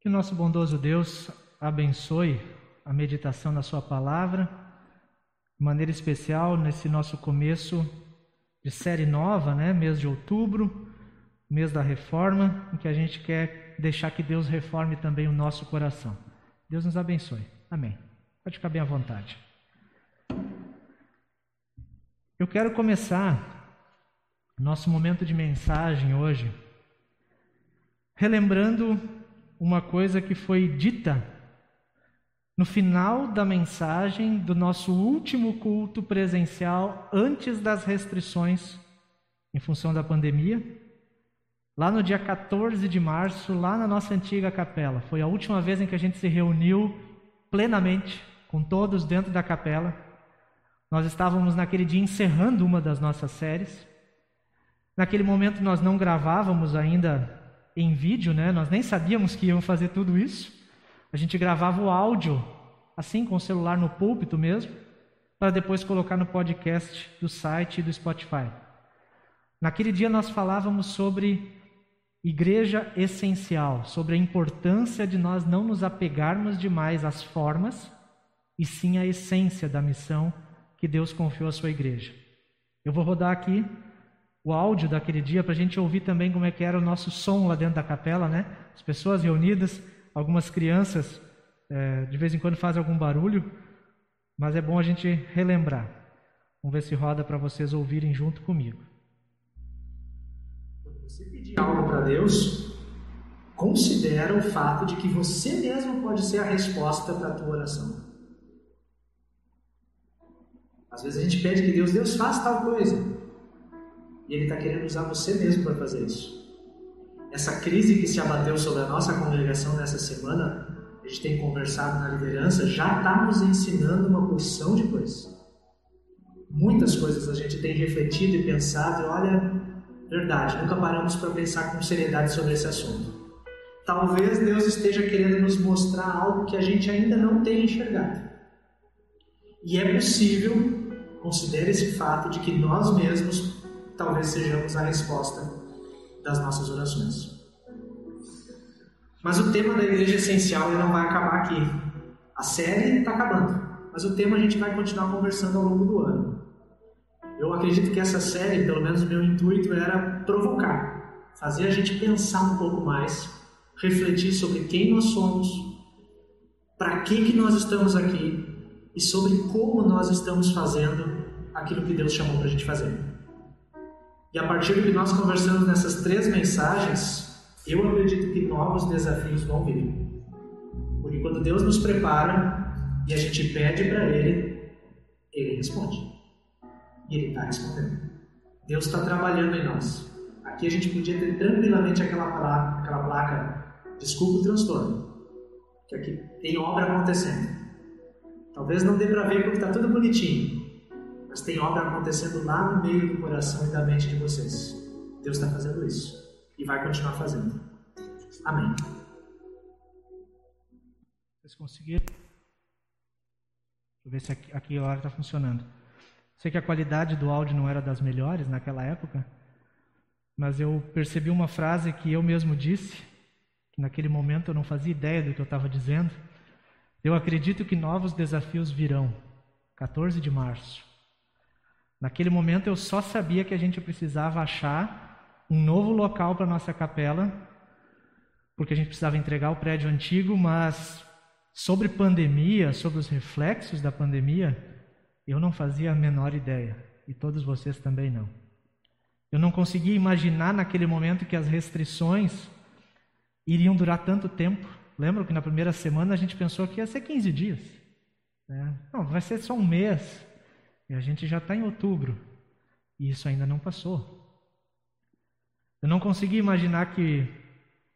Que nosso bondoso Deus abençoe a meditação na Sua palavra, de maneira especial nesse nosso começo de série nova, né? mês de outubro, mês da reforma, em que a gente quer deixar que Deus reforme também o nosso coração. Deus nos abençoe. Amém. Pode ficar bem à vontade. Eu quero começar nosso momento de mensagem hoje relembrando uma coisa que foi dita no final da mensagem do nosso último culto presencial antes das restrições em função da pandemia, lá no dia 14 de março, lá na nossa antiga capela. Foi a última vez em que a gente se reuniu plenamente com todos dentro da capela. Nós estávamos naquele dia encerrando uma das nossas séries. Naquele momento nós não gravávamos ainda em vídeo, né? Nós nem sabíamos que iam fazer tudo isso. A gente gravava o áudio, assim, com o celular no púlpito mesmo, para depois colocar no podcast do site e do Spotify. Naquele dia nós falávamos sobre igreja essencial, sobre a importância de nós não nos apegarmos demais às formas, e sim à essência da missão que Deus confiou à sua igreja. Eu vou rodar aqui o áudio daquele dia para a gente ouvir também como é que era o nosso som lá dentro da capela, né? As pessoas reunidas, algumas crianças é, de vez em quando fazem algum barulho, mas é bom a gente relembrar. Vamos ver se roda para vocês ouvirem junto comigo. Quando você pedir algo para Deus, considera o fato de que você mesmo pode ser a resposta para a tua oração. Às vezes a gente pede que Deus, Deus faça tal coisa. E Ele está querendo usar você mesmo para fazer isso. Essa crise que se abateu sobre a nossa congregação nessa semana, a gente tem conversado na liderança, já está nos ensinando uma porção de coisas. Muitas coisas a gente tem refletido e pensado, e olha, verdade, nunca paramos para pensar com seriedade sobre esse assunto. Talvez Deus esteja querendo nos mostrar algo que a gente ainda não tem enxergado. E é possível, considere esse fato de que nós mesmos talvez sejamos a resposta das nossas orações. Mas o tema da igreja essencial não vai acabar aqui. A série está acabando, mas o tema a gente vai continuar conversando ao longo do ano. Eu acredito que essa série, pelo menos o meu intuito, era provocar, fazer a gente pensar um pouco mais, refletir sobre quem nós somos, para que, que nós estamos aqui e sobre como nós estamos fazendo aquilo que Deus chamou para a gente fazer. E a partir do que nós conversamos nessas três mensagens, eu acredito que novos desafios vão vir. Porque quando Deus nos prepara e a gente pede para Ele, Ele responde. E Ele está respondendo. Deus está trabalhando em nós. Aqui a gente podia ter tranquilamente aquela placa, aquela placa desculpa o transtorno. Que aqui tem obra acontecendo. Talvez não dê para ver porque está tudo bonitinho mas tem obra acontecendo lá no meio do coração e da mente de vocês. Deus está fazendo isso e vai continuar fazendo. Amém. Vocês conseguiram? Deixa eu ver se aqui, aqui a hora está funcionando. Sei que a qualidade do áudio não era das melhores naquela época, mas eu percebi uma frase que eu mesmo disse, que naquele momento eu não fazia ideia do que eu estava dizendo. Eu acredito que novos desafios virão. 14 de março. Naquele momento eu só sabia que a gente precisava achar um novo local para nossa capela, porque a gente precisava entregar o prédio antigo, mas sobre pandemia, sobre os reflexos da pandemia, eu não fazia a menor ideia, e todos vocês também não. Eu não conseguia imaginar naquele momento que as restrições iriam durar tanto tempo. Lembro que na primeira semana a gente pensou que ia ser 15 dias. Né? Não, vai ser só um mês. E a gente já está em outubro e isso ainda não passou. Eu não consegui imaginar que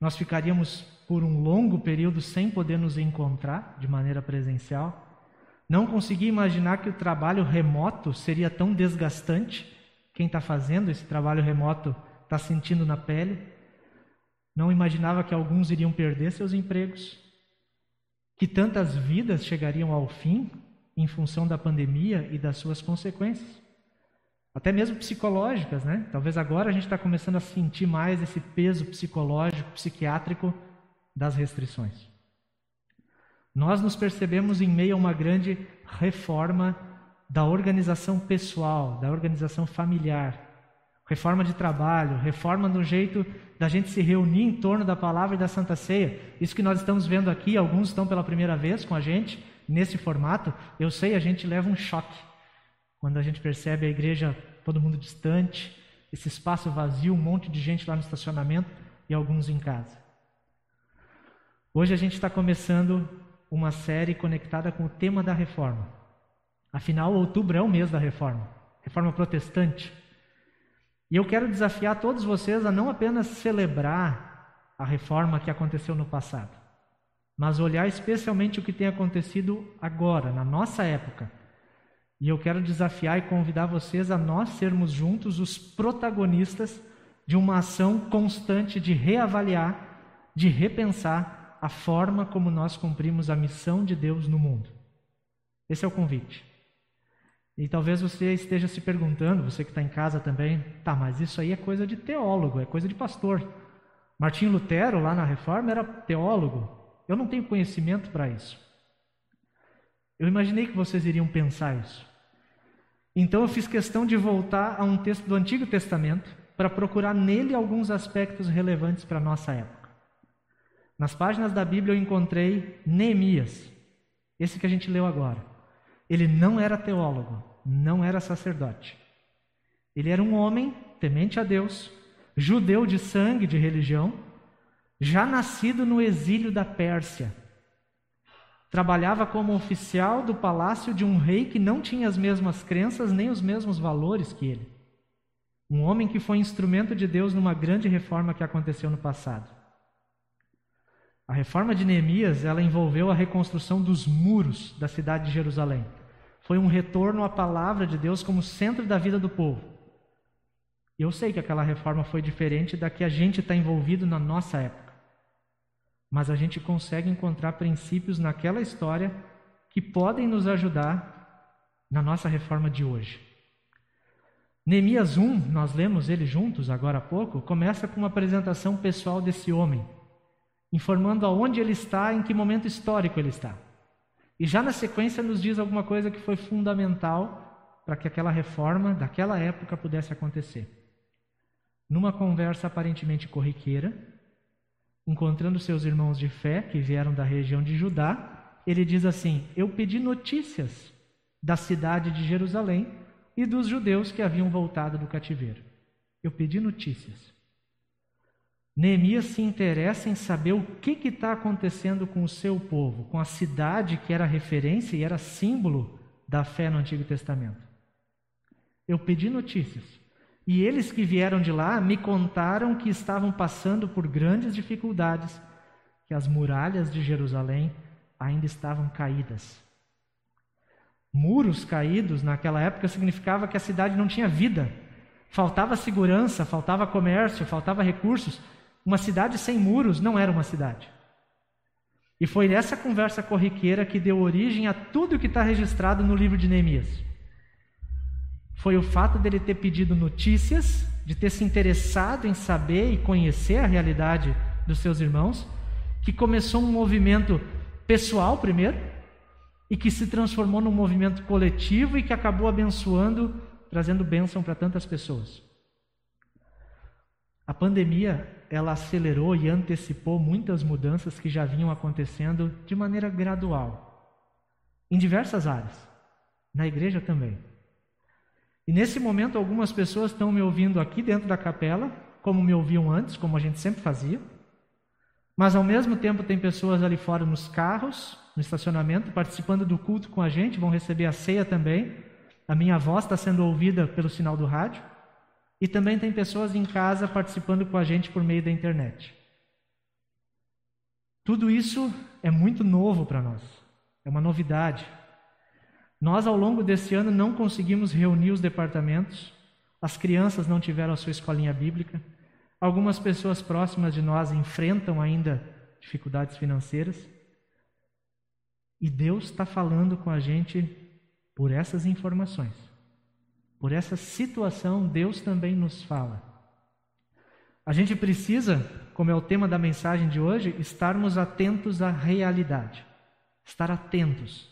nós ficaríamos por um longo período sem poder nos encontrar de maneira presencial. Não consegui imaginar que o trabalho remoto seria tão desgastante. Quem está fazendo esse trabalho remoto está sentindo na pele. Não imaginava que alguns iriam perder seus empregos, que tantas vidas chegariam ao fim em função da pandemia e das suas consequências. Até mesmo psicológicas, né? Talvez agora a gente está começando a sentir mais esse peso psicológico, psiquiátrico das restrições. Nós nos percebemos em meio a uma grande reforma da organização pessoal, da organização familiar, reforma de trabalho, reforma no jeito da gente se reunir em torno da palavra e da Santa Ceia. Isso que nós estamos vendo aqui, alguns estão pela primeira vez com a gente nesse formato. Eu sei, a gente leva um choque quando a gente percebe a igreja todo mundo distante, esse espaço vazio, um monte de gente lá no estacionamento e alguns em casa. Hoje a gente está começando uma série conectada com o tema da reforma. Afinal, outubro é o mês da reforma, reforma protestante. E eu quero desafiar todos vocês a não apenas celebrar a reforma que aconteceu no passado, mas olhar especialmente o que tem acontecido agora, na nossa época. E eu quero desafiar e convidar vocês a nós sermos juntos os protagonistas de uma ação constante de reavaliar, de repensar a forma como nós cumprimos a missão de Deus no mundo. Esse é o convite. E talvez você esteja se perguntando, você que está em casa também, tá, mas isso aí é coisa de teólogo, é coisa de pastor. Martinho Lutero, lá na Reforma, era teólogo. Eu não tenho conhecimento para isso. Eu imaginei que vocês iriam pensar isso. Então eu fiz questão de voltar a um texto do Antigo Testamento para procurar nele alguns aspectos relevantes para a nossa época. Nas páginas da Bíblia eu encontrei Neemias, esse que a gente leu agora. Ele não era teólogo, não era sacerdote. Ele era um homem temente a Deus, judeu de sangue, de religião, já nascido no exílio da Pérsia. Trabalhava como oficial do palácio de um rei que não tinha as mesmas crenças nem os mesmos valores que ele. Um homem que foi instrumento de Deus numa grande reforma que aconteceu no passado. A reforma de Neemias, ela envolveu a reconstrução dos muros da cidade de Jerusalém. Foi um retorno à palavra de Deus como centro da vida do povo. E eu sei que aquela reforma foi diferente da que a gente está envolvido na nossa época. Mas a gente consegue encontrar princípios naquela história que podem nos ajudar na nossa reforma de hoje. Neemias 1, nós lemos ele juntos agora há pouco, começa com uma apresentação pessoal desse homem, informando aonde ele está, em que momento histórico ele está. E já na sequência nos diz alguma coisa que foi fundamental para que aquela reforma daquela época pudesse acontecer. Numa conversa aparentemente corriqueira, encontrando seus irmãos de fé que vieram da região de Judá, ele diz assim: Eu pedi notícias da cidade de Jerusalém e dos judeus que haviam voltado do cativeiro. Eu pedi notícias. Neemias se interessa em saber o que está acontecendo com o seu povo, com a cidade que era referência e era símbolo da fé no Antigo Testamento. Eu pedi notícias. E eles que vieram de lá me contaram que estavam passando por grandes dificuldades, que as muralhas de Jerusalém ainda estavam caídas. Muros caídos naquela época significava que a cidade não tinha vida, faltava segurança, faltava comércio, faltava recursos. Uma cidade sem muros não era uma cidade. E foi essa conversa corriqueira que deu origem a tudo o que está registrado no livro de Neemias. Foi o fato dele ter pedido notícias, de ter se interessado em saber e conhecer a realidade dos seus irmãos, que começou um movimento pessoal primeiro, e que se transformou num movimento coletivo e que acabou abençoando, trazendo bênção para tantas pessoas. A pandemia ela acelerou e antecipou muitas mudanças que já vinham acontecendo de maneira gradual, em diversas áreas, na igreja também. E nesse momento, algumas pessoas estão me ouvindo aqui dentro da capela, como me ouviam antes, como a gente sempre fazia, mas ao mesmo tempo tem pessoas ali fora nos carros, no estacionamento, participando do culto com a gente, vão receber a ceia também. A minha voz está sendo ouvida pelo sinal do rádio. E também tem pessoas em casa participando com a gente por meio da internet. Tudo isso é muito novo para nós, é uma novidade. Nós, ao longo desse ano, não conseguimos reunir os departamentos, as crianças não tiveram a sua escolinha bíblica, algumas pessoas próximas de nós enfrentam ainda dificuldades financeiras. E Deus está falando com a gente por essas informações. Por essa situação, Deus também nos fala. A gente precisa, como é o tema da mensagem de hoje, estarmos atentos à realidade. Estar atentos.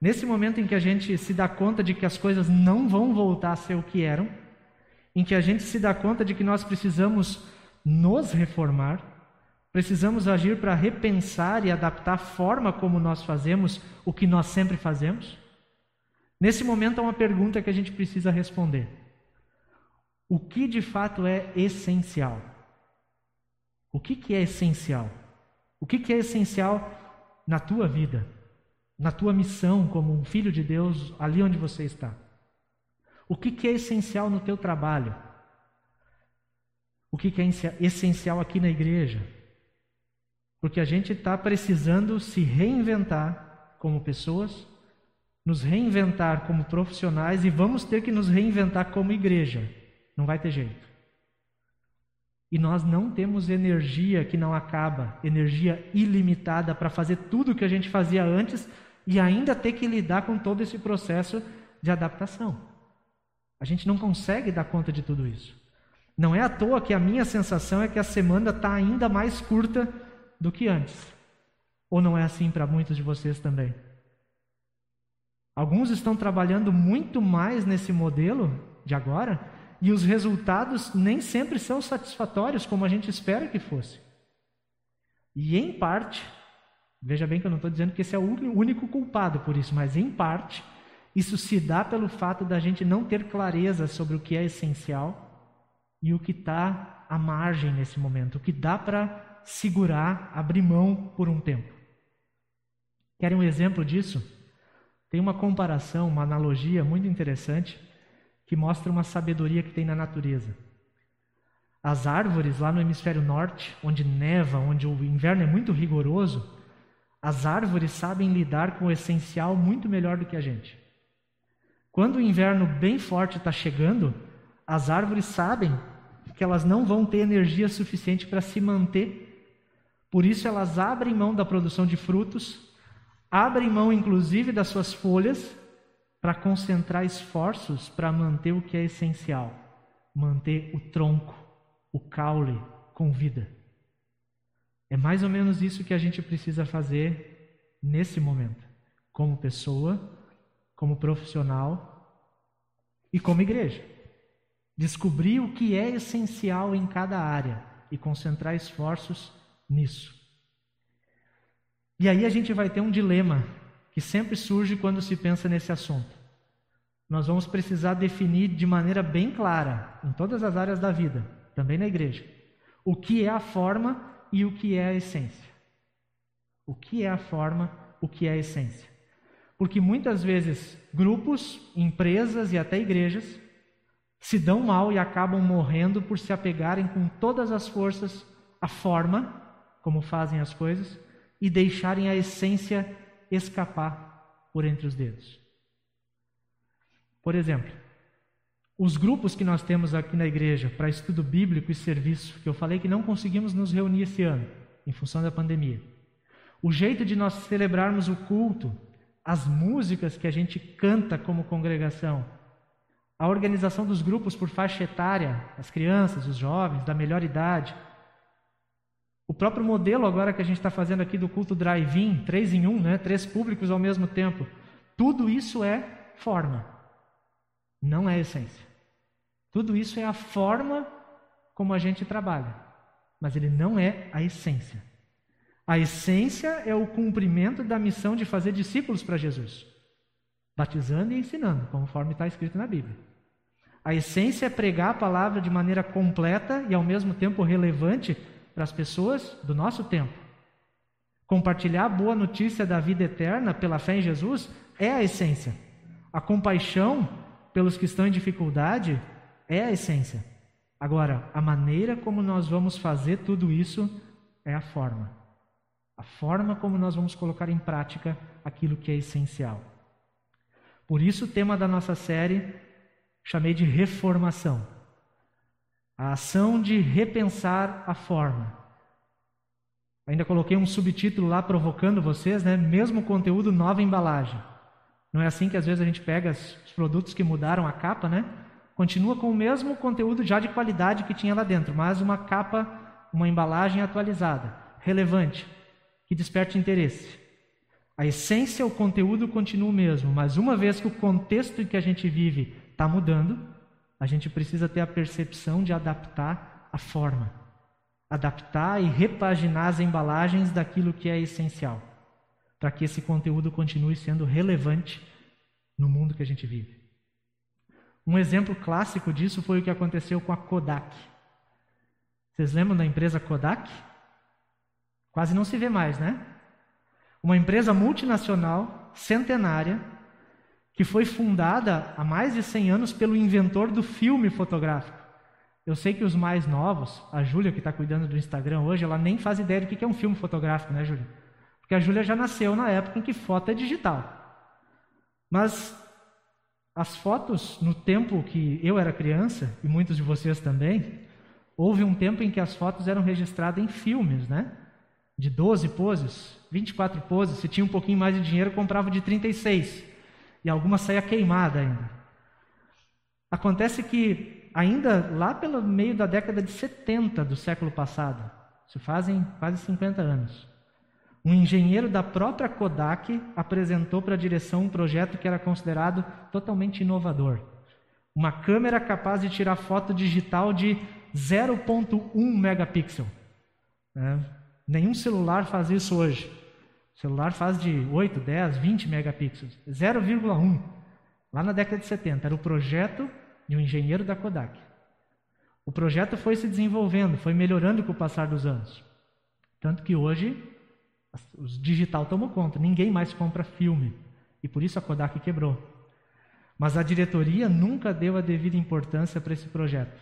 Nesse momento em que a gente se dá conta de que as coisas não vão voltar a ser o que eram, em que a gente se dá conta de que nós precisamos nos reformar, precisamos agir para repensar e adaptar a forma como nós fazemos o que nós sempre fazemos. Nesse momento, há uma pergunta que a gente precisa responder: O que de fato é essencial? O que, que é essencial? O que, que é essencial na tua vida, na tua missão como um filho de Deus, ali onde você está? O que, que é essencial no teu trabalho? O que, que é essencial aqui na igreja? Porque a gente está precisando se reinventar como pessoas, nos reinventar como profissionais e vamos ter que nos reinventar como igreja. Não vai ter jeito. E nós não temos energia que não acaba, energia ilimitada para fazer tudo o que a gente fazia antes e ainda ter que lidar com todo esse processo de adaptação. A gente não consegue dar conta de tudo isso. Não é à toa que a minha sensação é que a semana está ainda mais curta do que antes. Ou não é assim para muitos de vocês também? Alguns estão trabalhando muito mais nesse modelo de agora e os resultados nem sempre são satisfatórios como a gente espera que fosse. E em parte, veja bem que eu não estou dizendo que esse é o único culpado por isso, mas em parte, isso se dá pelo fato da gente não ter clareza sobre o que é essencial e o que está à margem nesse momento, o que dá para segurar, abrir mão por um tempo. Querem um exemplo disso? Tem uma comparação, uma analogia muito interessante que mostra uma sabedoria que tem na natureza. As árvores lá no hemisfério norte, onde neva, onde o inverno é muito rigoroso, as árvores sabem lidar com o essencial muito melhor do que a gente. Quando o inverno bem forte está chegando, as árvores sabem que elas não vão ter energia suficiente para se manter. Por isso, elas abrem mão da produção de frutos, abrem mão inclusive das suas folhas, para concentrar esforços para manter o que é essencial manter o tronco, o caule com vida. É mais ou menos isso que a gente precisa fazer nesse momento, como pessoa como profissional e como igreja. Descobrir o que é essencial em cada área e concentrar esforços nisso. E aí a gente vai ter um dilema que sempre surge quando se pensa nesse assunto. Nós vamos precisar definir de maneira bem clara, em todas as áreas da vida, também na igreja, o que é a forma e o que é a essência. O que é a forma, o que é a essência. Porque muitas vezes grupos, empresas e até igrejas se dão mal e acabam morrendo por se apegarem com todas as forças à forma, como fazem as coisas, e deixarem a essência escapar por entre os dedos. Por exemplo, os grupos que nós temos aqui na igreja para estudo bíblico e serviço, que eu falei que não conseguimos nos reunir esse ano, em função da pandemia. O jeito de nós celebrarmos o culto as músicas que a gente canta como congregação, a organização dos grupos por faixa etária, as crianças, os jovens, da melhor idade. O próprio modelo agora que a gente está fazendo aqui do culto drive-in, três em um, né? três públicos ao mesmo tempo. Tudo isso é forma, não é essência. Tudo isso é a forma como a gente trabalha, mas ele não é a essência. A essência é o cumprimento da missão de fazer discípulos para Jesus, batizando e ensinando, conforme está escrito na Bíblia. A essência é pregar a palavra de maneira completa e ao mesmo tempo relevante para as pessoas do nosso tempo. Compartilhar a boa notícia da vida eterna pela fé em Jesus é a essência. A compaixão pelos que estão em dificuldade é a essência. Agora, a maneira como nós vamos fazer tudo isso é a forma a forma como nós vamos colocar em prática aquilo que é essencial. Por isso, o tema da nossa série chamei de reformação a ação de repensar a forma. Ainda coloquei um subtítulo lá provocando vocês, né? Mesmo conteúdo, nova embalagem. Não é assim que às vezes a gente pega os produtos que mudaram a capa, né? Continua com o mesmo conteúdo já de qualidade que tinha lá dentro, mas uma capa, uma embalagem atualizada, relevante, que desperte interesse. A essência, o conteúdo continua o mesmo, mas uma vez que o contexto em que a gente vive está mudando, a gente precisa ter a percepção de adaptar a forma, adaptar e repaginar as embalagens daquilo que é essencial, para que esse conteúdo continue sendo relevante no mundo que a gente vive. Um exemplo clássico disso foi o que aconteceu com a Kodak. Vocês lembram da empresa Kodak? Quase não se vê mais, né? Uma empresa multinacional, centenária, que foi fundada há mais de 100 anos pelo inventor do filme fotográfico. Eu sei que os mais novos, a Júlia que está cuidando do Instagram hoje, ela nem faz ideia do que é um filme fotográfico, né, Júlia? Porque a Júlia já nasceu na época em que foto é digital. Mas as fotos, no tempo que eu era criança, e muitos de vocês também, houve um tempo em que as fotos eram registradas em filmes, né? De 12 poses, 24 poses. Se tinha um pouquinho mais de dinheiro, comprava de 36. E alguma saía queimada ainda. Acontece que, ainda lá pelo meio da década de 70 do século passado, se fazem quase 50 anos, um engenheiro da própria Kodak apresentou para a direção um projeto que era considerado totalmente inovador. Uma câmera capaz de tirar foto digital de 0,1 megapixel. É, nenhum celular faz isso hoje. O celular faz de 8, 10, 20 megapixels. 0,1. Lá na década de 70. Era o projeto de um engenheiro da Kodak. O projeto foi se desenvolvendo, foi melhorando com o passar dos anos. Tanto que hoje o digital tomou conta, ninguém mais compra filme. E por isso a Kodak quebrou. Mas a diretoria nunca deu a devida importância para esse projeto.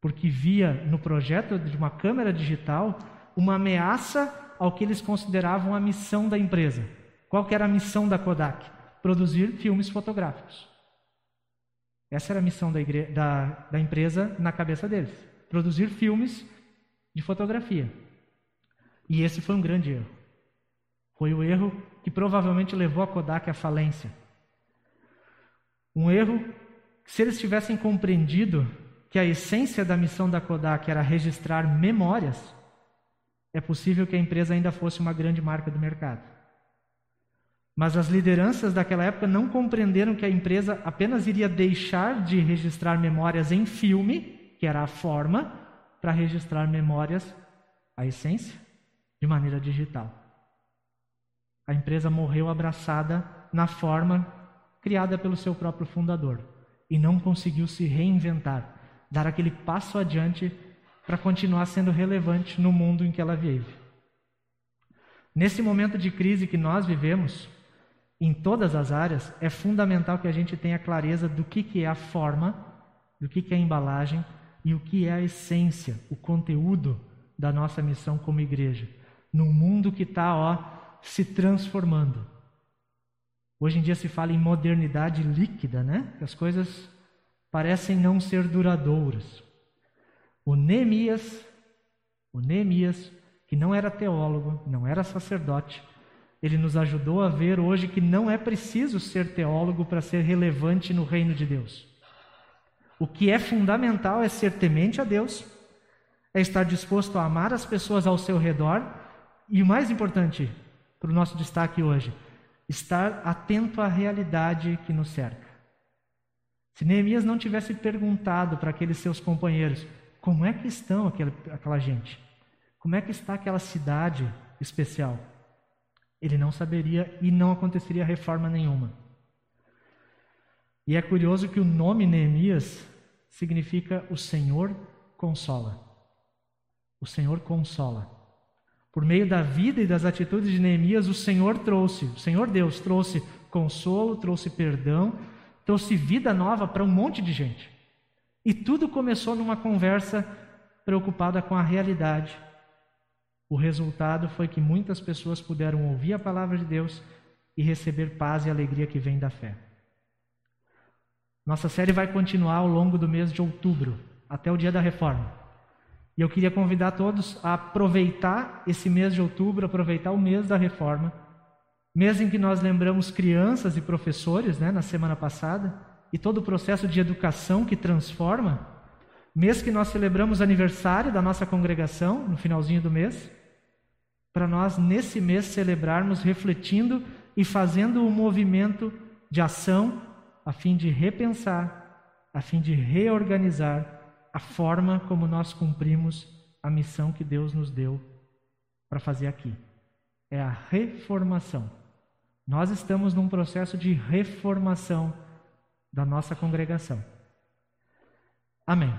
Porque via no projeto de uma câmera digital uma ameaça ao que eles consideravam a missão da empresa. Qual era a missão da Kodak? Produzir filmes fotográficos. Essa era a missão da, igre... da, da empresa na cabeça deles. Produzir filmes de fotografia. E esse foi um grande erro. Foi o erro que provavelmente levou a Kodak à falência. Um erro que, se eles tivessem compreendido que a essência da missão da Kodak era registrar memórias, é possível que a empresa ainda fosse uma grande marca do mercado. Mas as lideranças daquela época não compreenderam que a empresa apenas iria deixar de registrar memórias em filme, que era a forma, para registrar memórias, a essência, de maneira digital. A empresa morreu abraçada na forma criada pelo seu próprio fundador e não conseguiu se reinventar, dar aquele passo adiante para continuar sendo relevante no mundo em que ela vive. Nesse momento de crise que nós vivemos, em todas as áreas, é fundamental que a gente tenha clareza do que, que é a forma, do que, que é a embalagem e o que é a essência, o conteúdo da nossa missão como igreja num mundo que está ó se transformando. Hoje em dia se fala em modernidade líquida, né? Que as coisas parecem não ser duradouras. O Neemias, o Neemias, que não era teólogo, não era sacerdote, ele nos ajudou a ver hoje que não é preciso ser teólogo para ser relevante no reino de Deus. O que é fundamental é ser temente a Deus, é estar disposto a amar as pessoas ao seu redor e o mais importante para o nosso destaque hoje, estar atento à realidade que nos cerca. Se Neemias não tivesse perguntado para aqueles seus companheiros como é que estão aquela, aquela gente, como é que está aquela cidade especial, ele não saberia e não aconteceria reforma nenhuma. E é curioso que o nome Neemias significa o Senhor consola. O Senhor consola. Por meio da vida e das atitudes de Neemias, o Senhor trouxe, o Senhor Deus trouxe consolo, trouxe perdão, trouxe vida nova para um monte de gente. E tudo começou numa conversa preocupada com a realidade. O resultado foi que muitas pessoas puderam ouvir a palavra de Deus e receber paz e alegria que vem da fé. Nossa série vai continuar ao longo do mês de outubro, até o dia da reforma. E eu queria convidar todos a aproveitar esse mês de outubro, aproveitar o mês da reforma, mês em que nós lembramos crianças e professores, né, na semana passada, e todo o processo de educação que transforma, mês que nós celebramos aniversário da nossa congregação, no finalzinho do mês, para nós nesse mês celebrarmos refletindo e fazendo um movimento de ação a fim de repensar, a fim de reorganizar a forma como nós cumprimos a missão que Deus nos deu para fazer aqui. É a reformação. Nós estamos num processo de reformação da nossa congregação. Amém.